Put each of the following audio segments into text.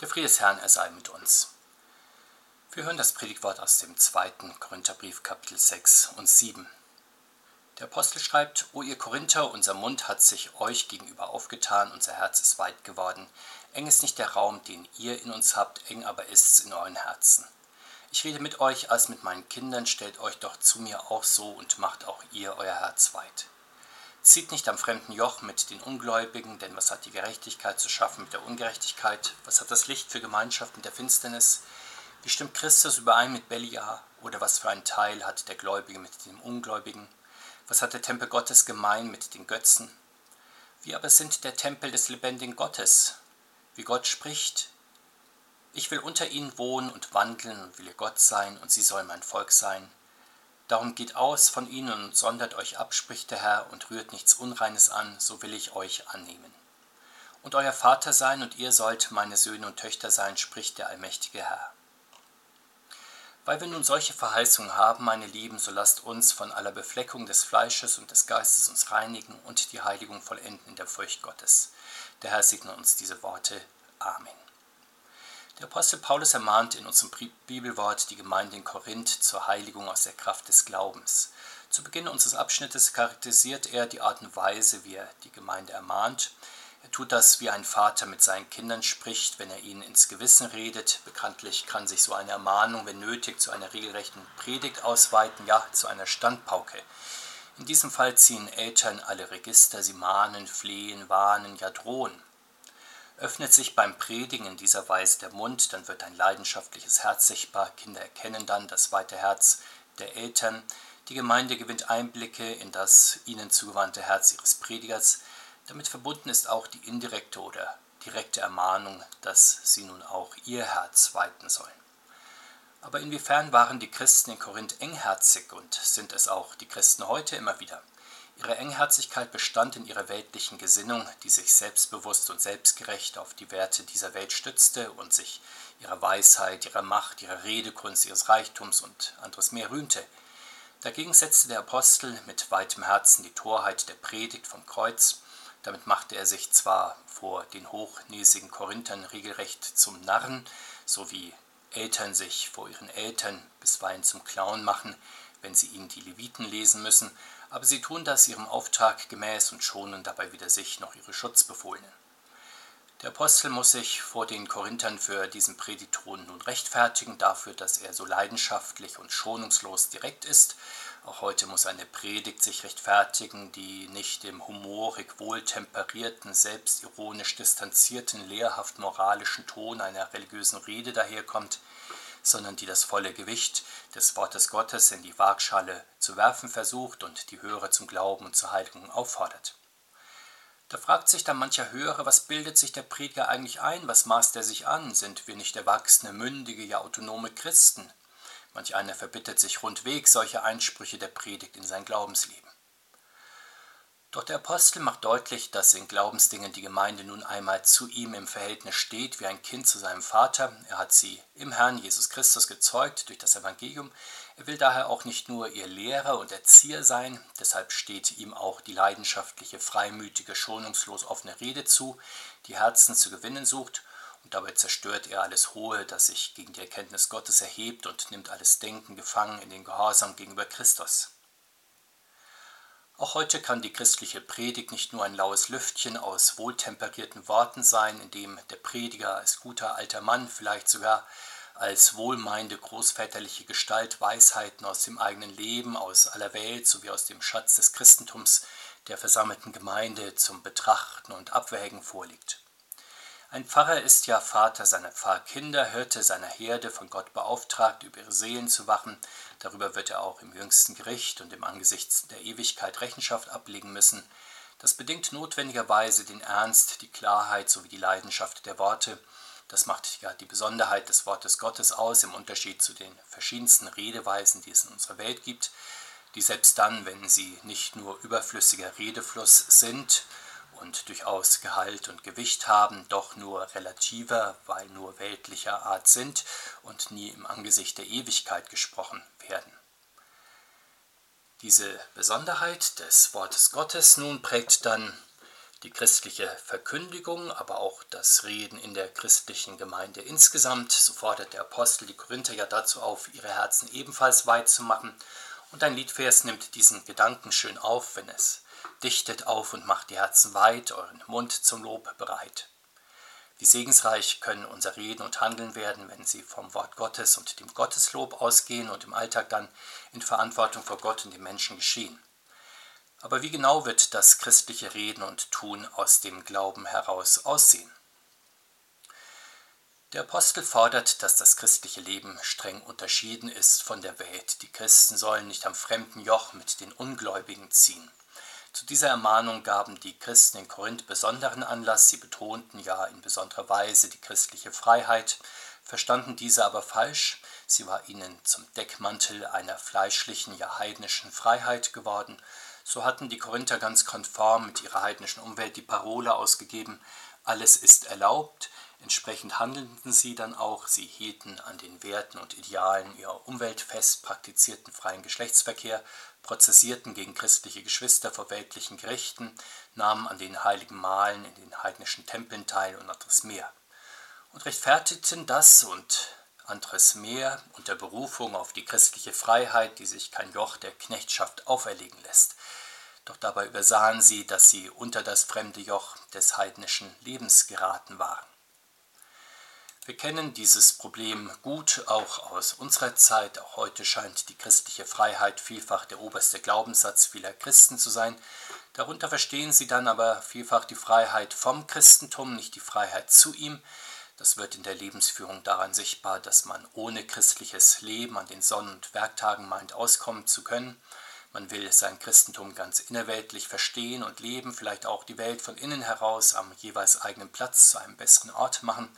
Der Friede des Herrn, er sei mit uns. Wir hören das Predigtwort aus dem zweiten Korintherbrief, Kapitel 6 und 7. Der Apostel schreibt, O ihr Korinther, unser Mund hat sich euch gegenüber aufgetan, unser Herz ist weit geworden. Eng ist nicht der Raum, den ihr in uns habt, eng aber ist's in euren Herzen. Ich rede mit euch als mit meinen Kindern, stellt euch doch zu mir auch so und macht auch ihr euer Herz weit. Zieht nicht am fremden Joch mit den Ungläubigen, denn was hat die Gerechtigkeit zu schaffen mit der Ungerechtigkeit? Was hat das Licht für Gemeinschaft mit der Finsternis? Wie stimmt Christus überein mit Beliar? Oder was für einen Teil hat der Gläubige mit dem Ungläubigen? Was hat der Tempel Gottes gemein mit den Götzen? Wir aber sind der Tempel des lebendigen Gottes. Wie Gott spricht, ich will unter ihnen wohnen und wandeln und will ihr Gott sein, und sie sollen mein Volk sein. Darum geht aus von ihnen und sondert euch ab, spricht der Herr, und rührt nichts Unreines an, so will ich euch annehmen. Und euer Vater sein, und ihr sollt meine Söhne und Töchter sein, spricht der allmächtige Herr. Weil wir nun solche Verheißungen haben, meine Lieben, so lasst uns von aller Befleckung des Fleisches und des Geistes uns reinigen und die Heiligung vollenden in der Furcht Gottes. Der Herr segne uns diese Worte. Amen. Der Apostel Paulus ermahnt in unserem Bibelwort die Gemeinde in Korinth zur Heiligung aus der Kraft des Glaubens. Zu Beginn unseres Abschnittes charakterisiert er die Art und Weise, wie er die Gemeinde ermahnt. Er tut das, wie ein Vater mit seinen Kindern spricht, wenn er ihnen ins Gewissen redet. Bekanntlich kann sich so eine Ermahnung, wenn nötig, zu einer regelrechten Predigt ausweiten, ja, zu einer Standpauke. In diesem Fall ziehen Eltern alle Register, sie mahnen, flehen, warnen, ja drohen. Öffnet sich beim Predigen in dieser Weise der Mund, dann wird ein leidenschaftliches Herz sichtbar. Kinder erkennen dann das weite Herz der Eltern. Die Gemeinde gewinnt Einblicke in das ihnen zugewandte Herz ihres Predigers. Damit verbunden ist auch die indirekte oder direkte Ermahnung, dass sie nun auch ihr Herz weiten sollen. Aber inwiefern waren die Christen in Korinth engherzig und sind es auch die Christen heute immer wieder? Ihre Engherzigkeit bestand in ihrer weltlichen Gesinnung, die sich selbstbewusst und selbstgerecht auf die Werte dieser Welt stützte und sich ihrer Weisheit, ihrer Macht, ihrer Redekunst, ihres Reichtums und anderes mehr rühmte. Dagegen setzte der Apostel mit weitem Herzen die Torheit der Predigt vom Kreuz. Damit machte er sich zwar vor den hochnäsigen Korinthern regelrecht zum Narren, so wie Eltern sich vor ihren Eltern bisweilen zum Clown machen, wenn sie ihnen die Leviten lesen müssen, aber sie tun das ihrem Auftrag gemäß und schonen dabei weder sich noch ihre Schutzbefohlenen. Der Apostel muss sich vor den Korinthern für diesen Predigton nun rechtfertigen dafür, dass er so leidenschaftlich und schonungslos direkt ist. Auch heute muss eine Predigt sich rechtfertigen, die nicht im humorig wohltemperierten, selbstironisch distanzierten, lehrhaft moralischen Ton einer religiösen Rede daherkommt, sondern die das volle Gewicht des Wortes Gottes in die Waagschale zu werfen versucht und die Hörer zum Glauben und zur Heiligung auffordert. Da fragt sich dann mancher Hörer, was bildet sich der Prediger eigentlich ein, was maßt er sich an, sind wir nicht erwachsene, mündige, ja autonome Christen? Manch einer verbittet sich rundweg solche Einsprüche der Predigt in sein Glaubensleben. Doch der Apostel macht deutlich, dass in Glaubensdingen die Gemeinde nun einmal zu ihm im Verhältnis steht wie ein Kind zu seinem Vater. Er hat sie im Herrn Jesus Christus gezeugt durch das Evangelium. Er will daher auch nicht nur ihr Lehrer und Erzieher sein, deshalb steht ihm auch die leidenschaftliche, freimütige, schonungslos offene Rede zu, die Herzen zu gewinnen sucht, und dabei zerstört er alles Hohe, das sich gegen die Erkenntnis Gottes erhebt und nimmt alles Denken gefangen in den Gehorsam gegenüber Christus. Auch heute kann die christliche Predigt nicht nur ein laues Lüftchen aus wohltemperierten Worten sein, in dem der Prediger als guter alter Mann, vielleicht sogar als wohlmeinende großväterliche Gestalt Weisheiten aus dem eigenen Leben, aus aller Welt sowie aus dem Schatz des Christentums der versammelten Gemeinde zum Betrachten und Abwägen vorliegt. Ein Pfarrer ist ja Vater seiner Pfarrkinder, Hirte seiner Herde, von Gott beauftragt, über ihre Seelen zu wachen. Darüber wird er auch im jüngsten Gericht und im Angesicht der Ewigkeit Rechenschaft ablegen müssen. Das bedingt notwendigerweise den Ernst, die Klarheit sowie die Leidenschaft der Worte. Das macht ja die Besonderheit des Wortes Gottes aus, im Unterschied zu den verschiedensten Redeweisen, die es in unserer Welt gibt, die selbst dann, wenn sie nicht nur überflüssiger Redefluss sind, und durchaus Gehalt und Gewicht haben, doch nur relativer, weil nur weltlicher Art sind und nie im Angesicht der Ewigkeit gesprochen werden. Diese Besonderheit des Wortes Gottes nun prägt dann Die christliche Verkündigung, aber auch das Reden in der christlichen Gemeinde insgesamt, so fordert der Apostel die Korinther ja dazu auf, ihre Herzen ebenfalls weit zu machen. Und ein Liedvers nimmt diesen Gedanken schön auf, wenn es dichtet auf und macht die Herzen weit, euren Mund zum Lob bereit. Wie segensreich können unser Reden und Handeln werden, wenn sie vom Wort Gottes und dem Gotteslob ausgehen und im Alltag dann in Verantwortung vor Gott und den Menschen geschehen. Aber wie genau wird das christliche Reden und Tun aus dem Glauben heraus aussehen? Der Apostel fordert, dass das christliche Leben streng unterschieden ist von der Welt. Die Christen sollen nicht am fremden Joch mit den Ungläubigen ziehen. Zu dieser Ermahnung gaben die Christen in Korinth besonderen Anlass. Sie betonten ja in besonderer Weise die christliche Freiheit, verstanden diese aber falsch. Sie war ihnen zum Deckmantel einer fleischlichen, ja heidnischen Freiheit geworden. So hatten die Korinther ganz konform mit ihrer heidnischen Umwelt die Parole ausgegeben, alles ist erlaubt, Entsprechend handelten sie dann auch, sie hielten an den Werten und Idealen ihrer Umwelt fest, praktizierten freien Geschlechtsverkehr, prozessierten gegen christliche Geschwister vor weltlichen Gerichten, nahmen an den heiligen Malen in den heidnischen Tempeln teil und anderes mehr. Und rechtfertigten das und anderes mehr unter Berufung auf die christliche Freiheit, die sich kein Joch der Knechtschaft auferlegen lässt. Doch dabei übersahen sie, dass sie unter das fremde Joch des heidnischen Lebens geraten waren. Wir kennen dieses Problem gut auch aus unserer Zeit. Auch heute scheint die christliche Freiheit vielfach der oberste Glaubenssatz vieler Christen zu sein. Darunter verstehen sie dann aber vielfach die Freiheit vom Christentum, nicht die Freiheit zu ihm. Das wird in der Lebensführung daran sichtbar, dass man ohne christliches Leben an den Sonn- und Werktagen meint, auskommen zu können. Man will sein Christentum ganz innerweltlich verstehen und leben, vielleicht auch die Welt von innen heraus am jeweils eigenen Platz zu einem besseren Ort machen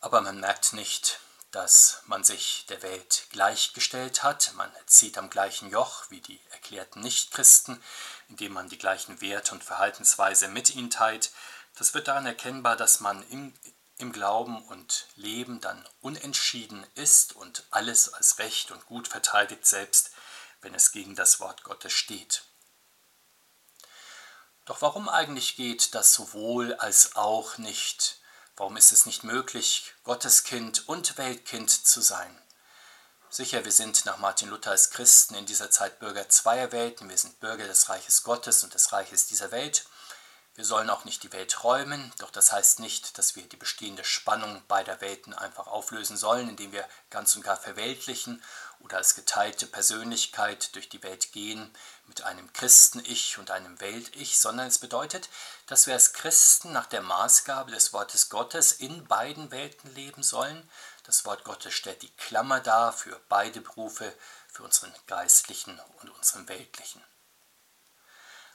aber man merkt nicht, dass man sich der Welt gleichgestellt hat, man zieht am gleichen Joch wie die erklärten Nichtchristen, indem man die gleichen Werte und Verhaltensweise mit ihnen teilt. Das wird daran erkennbar, dass man im, im Glauben und Leben dann unentschieden ist und alles als recht und gut verteidigt, selbst wenn es gegen das Wort Gottes steht. Doch warum eigentlich geht das sowohl als auch nicht Warum ist es nicht möglich, Gotteskind und Weltkind zu sein? Sicher, wir sind nach Martin Luther als Christen in dieser Zeit Bürger zweier Welten. Wir sind Bürger des Reiches Gottes und des Reiches dieser Welt. Wir sollen auch nicht die Welt räumen, doch das heißt nicht, dass wir die bestehende Spannung beider Welten einfach auflösen sollen, indem wir ganz und gar verweltlichen oder als geteilte Persönlichkeit durch die Welt gehen mit einem Christen-Ich und einem Welt-Ich, sondern es bedeutet, dass wir als Christen nach der Maßgabe des Wortes Gottes in beiden Welten leben sollen. Das Wort Gottes stellt die Klammer dar für beide Berufe, für unseren geistlichen und unseren weltlichen.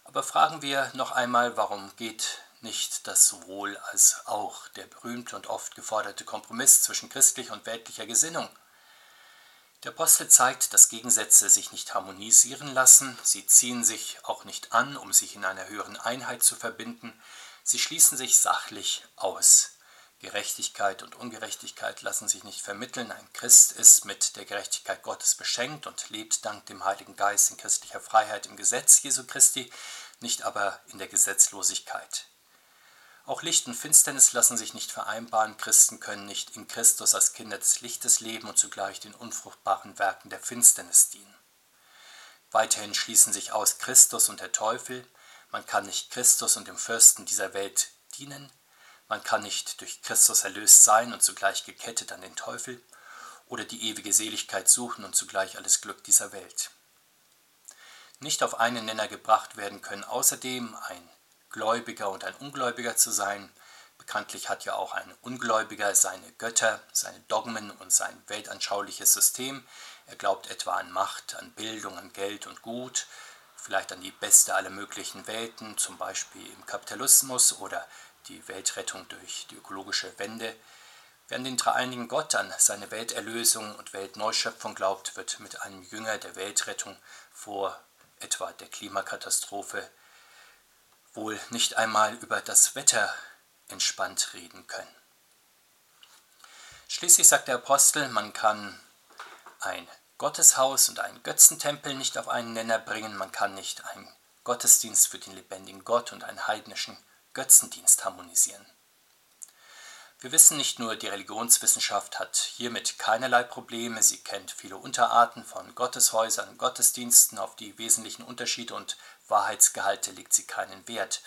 Aber fragen wir noch einmal, warum geht nicht das sowohl als auch, der berühmte und oft geforderte Kompromiss zwischen christlicher und weltlicher Gesinnung? Der Apostel zeigt, dass Gegensätze sich nicht harmonisieren lassen, sie ziehen sich auch nicht an, um sich in einer höheren Einheit zu verbinden, sie schließen sich sachlich aus. Gerechtigkeit und Ungerechtigkeit lassen sich nicht vermitteln. Ein Christ ist mit der Gerechtigkeit Gottes beschenkt und lebt dank dem Heiligen Geist in christlicher Freiheit im Gesetz Jesu Christi, nicht aber in der Gesetzlosigkeit. Auch Licht und Finsternis lassen sich nicht vereinbaren. Christen können nicht in Christus als Kinder des Lichtes leben und zugleich den unfruchtbaren Werken der Finsternis dienen. Weiterhin schließen sich aus Christus und der Teufel. Man kann nicht Christus und dem Fürsten dieser Welt dienen. Man kann nicht durch Christus erlöst sein und zugleich gekettet an den Teufel oder die ewige Seligkeit suchen und zugleich alles Glück dieser Welt. Nicht auf einen Nenner gebracht werden können außerdem ein Gläubiger und ein Ungläubiger zu sein. Bekanntlich hat ja auch ein Ungläubiger seine Götter, seine Dogmen und sein weltanschauliches System. Er glaubt etwa an Macht, an Bildung, an Geld und Gut, vielleicht an die beste aller möglichen Welten, zum Beispiel im Kapitalismus oder die Weltrettung durch die ökologische Wende. Wer an den dreieinigen Gott, an seine Welterlösung und Weltneuschöpfung glaubt, wird mit einem Jünger der Weltrettung vor etwa der Klimakatastrophe wohl nicht einmal über das Wetter entspannt reden können. Schließlich sagt der Apostel, man kann ein Gotteshaus und einen Götzentempel nicht auf einen Nenner bringen, man kann nicht ein Gottesdienst für den lebendigen Gott und einen heidnischen Götzendienst harmonisieren. Wir wissen nicht nur, die Religionswissenschaft hat hiermit keinerlei Probleme, sie kennt viele Unterarten von Gotteshäusern Gottesdiensten, auf die wesentlichen Unterschiede und Wahrheitsgehalte legt sie keinen Wert.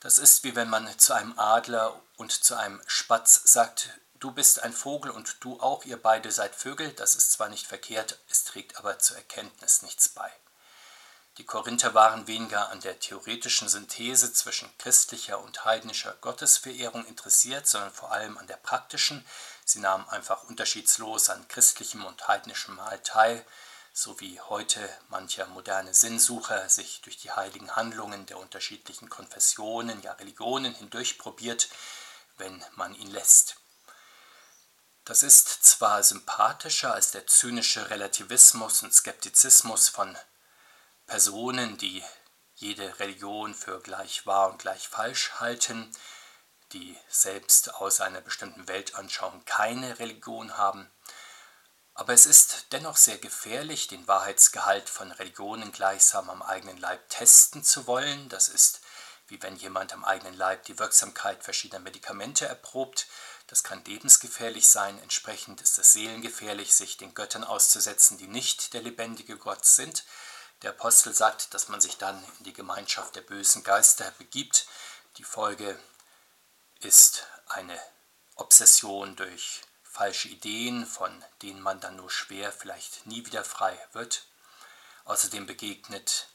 Das ist wie wenn man zu einem Adler und zu einem Spatz sagt, du bist ein Vogel und du auch, ihr beide seid Vögel, das ist zwar nicht verkehrt, es trägt aber zur Erkenntnis nichts bei. Die Korinther waren weniger an der theoretischen Synthese zwischen christlicher und heidnischer Gottesverehrung interessiert, sondern vor allem an der praktischen. Sie nahmen einfach unterschiedslos an christlichem und heidnischem Mahl teil, so wie heute mancher moderne Sinnsucher sich durch die heiligen Handlungen der unterschiedlichen Konfessionen, ja Religionen hindurch probiert, wenn man ihn lässt. Das ist zwar sympathischer als der zynische Relativismus und Skeptizismus von Personen, die jede Religion für gleich wahr und gleich falsch halten, die selbst aus einer bestimmten Weltanschauung keine Religion haben. Aber es ist dennoch sehr gefährlich, den Wahrheitsgehalt von Religionen gleichsam am eigenen Leib testen zu wollen. Das ist wie wenn jemand am eigenen Leib die Wirksamkeit verschiedener Medikamente erprobt. Das kann lebensgefährlich sein. Entsprechend ist es seelengefährlich, sich den Göttern auszusetzen, die nicht der lebendige Gott sind. Der Apostel sagt, dass man sich dann in die Gemeinschaft der bösen Geister begibt. Die Folge ist eine Obsession durch falsche Ideen, von denen man dann nur schwer, vielleicht nie wieder frei wird. Außerdem begegnet,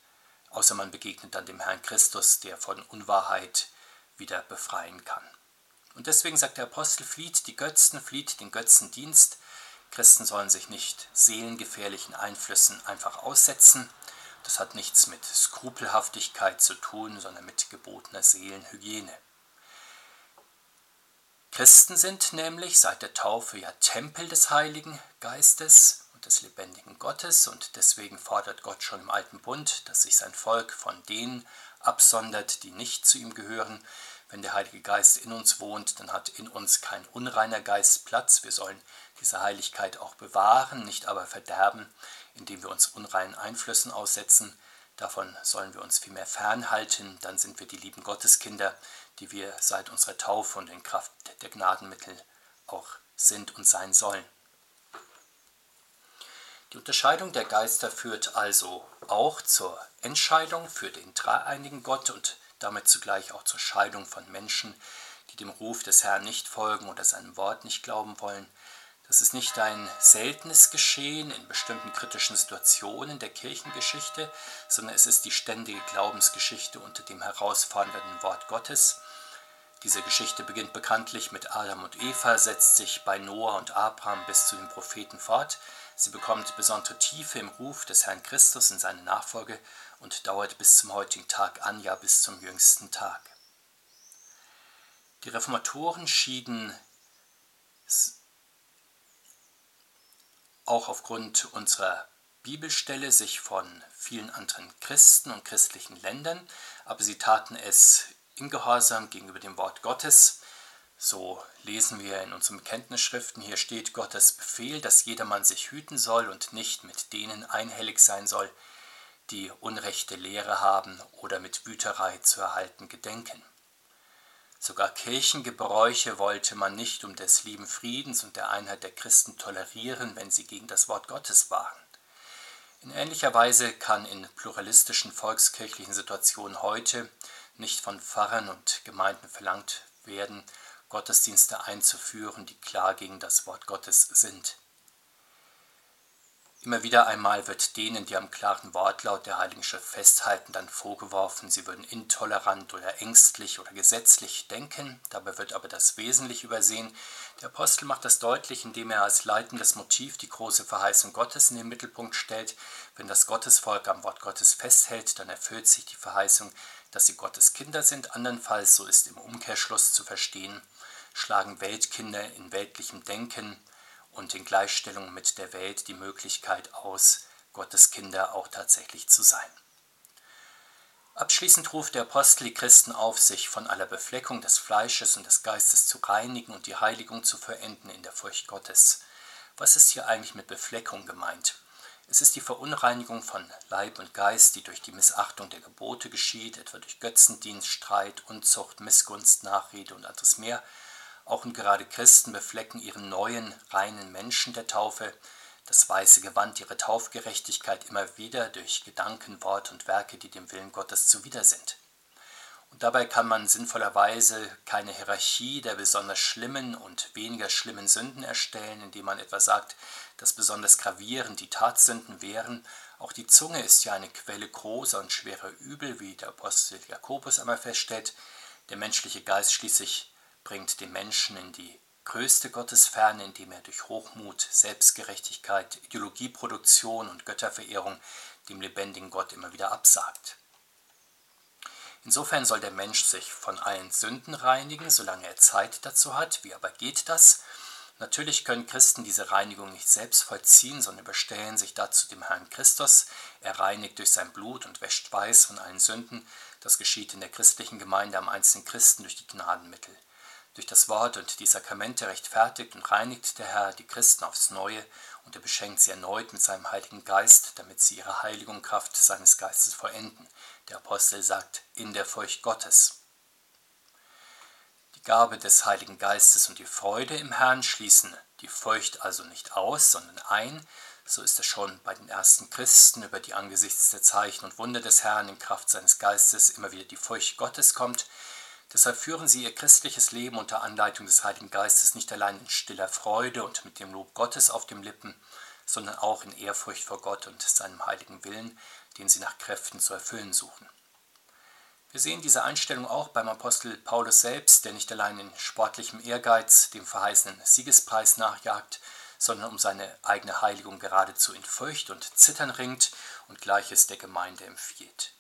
außer man begegnet dann dem Herrn Christus, der von Unwahrheit wieder befreien kann. Und deswegen sagt der Apostel, flieht die Götzen, flieht den Götzendienst. Christen sollen sich nicht seelengefährlichen Einflüssen einfach aussetzen. Das hat nichts mit Skrupelhaftigkeit zu tun, sondern mit gebotener Seelenhygiene. Christen sind nämlich seit der Taufe ja Tempel des Heiligen Geistes und des lebendigen Gottes und deswegen fordert Gott schon im alten Bund, dass sich sein Volk von denen absondert, die nicht zu ihm gehören. Wenn der Heilige Geist in uns wohnt, dann hat in uns kein unreiner Geist Platz. Wir sollen diese Heiligkeit auch bewahren, nicht aber verderben indem wir uns unreinen Einflüssen aussetzen. Davon sollen wir uns vielmehr fernhalten, dann sind wir die lieben Gotteskinder, die wir seit unserer Taufe und in Kraft der Gnadenmittel auch sind und sein sollen. Die Unterscheidung der Geister führt also auch zur Entscheidung für den dreieinigen Gott und damit zugleich auch zur Scheidung von Menschen, die dem Ruf des Herrn nicht folgen oder seinem Wort nicht glauben wollen, das ist nicht ein seltenes Geschehen in bestimmten kritischen Situationen der Kirchengeschichte, sondern es ist die ständige Glaubensgeschichte unter dem herausfordernden Wort Gottes. Diese Geschichte beginnt bekanntlich mit Adam und Eva, setzt sich bei Noah und Abraham bis zu den Propheten fort. Sie bekommt besondere Tiefe im Ruf des Herrn Christus in seine Nachfolge und dauert bis zum heutigen Tag an, ja bis zum jüngsten Tag. Die Reformatoren schieden auch aufgrund unserer Bibelstelle sich von vielen anderen Christen und christlichen Ländern, aber sie taten es in Gehorsam gegenüber dem Wort Gottes. So lesen wir in unseren Bekenntnisschriften, hier steht Gottes Befehl, dass jedermann sich hüten soll und nicht mit denen einhellig sein soll, die unrechte Lehre haben oder mit Wüterei zu erhalten gedenken. Sogar Kirchengebräuche wollte man nicht um des lieben Friedens und der Einheit der Christen tolerieren, wenn sie gegen das Wort Gottes waren. In ähnlicher Weise kann in pluralistischen volkskirchlichen Situationen heute nicht von Pfarrern und Gemeinden verlangt werden, Gottesdienste einzuführen, die klar gegen das Wort Gottes sind. Immer wieder einmal wird denen, die am klaren Wortlaut der Heiligen Schrift festhalten, dann vorgeworfen, sie würden intolerant oder ängstlich oder gesetzlich denken. Dabei wird aber das Wesentliche übersehen. Der Apostel macht das deutlich, indem er als leitendes Motiv die große Verheißung Gottes in den Mittelpunkt stellt. Wenn das Gottesvolk am Wort Gottes festhält, dann erfüllt sich die Verheißung, dass sie Gottes Kinder sind. Andernfalls, so ist im Umkehrschluss zu verstehen, schlagen Weltkinder in weltlichem Denken und in Gleichstellung mit der Welt die Möglichkeit aus, Gottes Kinder auch tatsächlich zu sein. Abschließend ruft der Apostel die Christen auf, sich von aller Befleckung des Fleisches und des Geistes zu reinigen und die Heiligung zu verenden in der Furcht Gottes. Was ist hier eigentlich mit Befleckung gemeint? Es ist die Verunreinigung von Leib und Geist, die durch die Missachtung der Gebote geschieht, etwa durch Götzendienst, Streit, Unzucht, Missgunst, Nachrede und anderes mehr. Auch und gerade Christen beflecken ihren neuen, reinen Menschen der Taufe, das weiße Gewand ihrer Taufgerechtigkeit immer wieder durch Gedanken, Wort und Werke, die dem Willen Gottes zuwider sind. Und dabei kann man sinnvollerweise keine Hierarchie der besonders schlimmen und weniger schlimmen Sünden erstellen, indem man etwa sagt, dass besonders gravierend die Tatsünden wären. Auch die Zunge ist ja eine Quelle großer und schwerer Übel, wie der Apostel Jakobus einmal feststellt. Der menschliche Geist schließlich bringt den Menschen in die größte Gottesferne, indem er durch Hochmut, Selbstgerechtigkeit, Ideologieproduktion und Götterverehrung dem lebendigen Gott immer wieder absagt. Insofern soll der Mensch sich von allen Sünden reinigen, solange er Zeit dazu hat. Wie aber geht das? Natürlich können Christen diese Reinigung nicht selbst vollziehen, sondern überstellen sich dazu dem Herrn Christus. Er reinigt durch sein Blut und wäscht weiß von allen Sünden. Das geschieht in der christlichen Gemeinde am einzelnen Christen durch die Gnadenmittel. Durch das Wort und die Sakramente rechtfertigt und reinigt der Herr die Christen aufs Neue und er beschenkt sie erneut mit seinem Heiligen Geist, damit sie ihre Heiligung Kraft seines Geistes vollenden. Der Apostel sagt, in der Furcht Gottes. Die Gabe des Heiligen Geistes und die Freude im Herrn schließen die Furcht also nicht aus, sondern ein, so ist es schon bei den ersten Christen, über die angesichts der Zeichen und Wunder des Herrn in Kraft seines Geistes immer wieder die Furcht Gottes kommt, Deshalb führen sie ihr christliches Leben unter Anleitung des Heiligen Geistes nicht allein in stiller Freude und mit dem Lob Gottes auf den Lippen, sondern auch in Ehrfurcht vor Gott und seinem heiligen Willen, den sie nach Kräften zu erfüllen suchen. Wir sehen diese Einstellung auch beim Apostel Paulus selbst, der nicht allein in sportlichem Ehrgeiz dem verheißenen Siegespreis nachjagt, sondern um seine eigene Heiligung geradezu in Furcht und Zittern ringt und Gleiches der Gemeinde empfiehlt.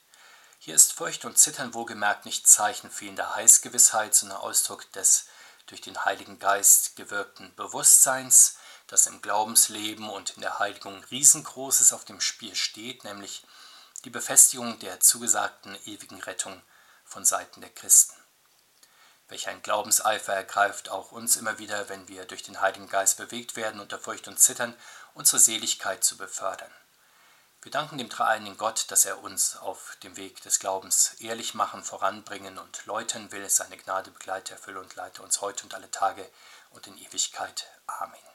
Hier ist Furcht und Zittern wohlgemerkt nicht Zeichen fehlender Heißgewissheit, sondern Ausdruck des durch den Heiligen Geist gewirkten Bewusstseins, dass im Glaubensleben und in der Heiligung riesengroßes auf dem Spiel steht, nämlich die Befestigung der zugesagten ewigen Rettung von Seiten der Christen. Welch ein Glaubenseifer ergreift auch uns immer wieder, wenn wir durch den Heiligen Geist bewegt werden, unter Furcht und Zittern unsere Seligkeit zu befördern. Wir danken dem dreieinigen Gott, dass er uns auf dem Weg des Glaubens ehrlich machen, voranbringen und läutern will. Seine Gnade begleite, erfülle und leite uns heute und alle Tage und in Ewigkeit. Amen.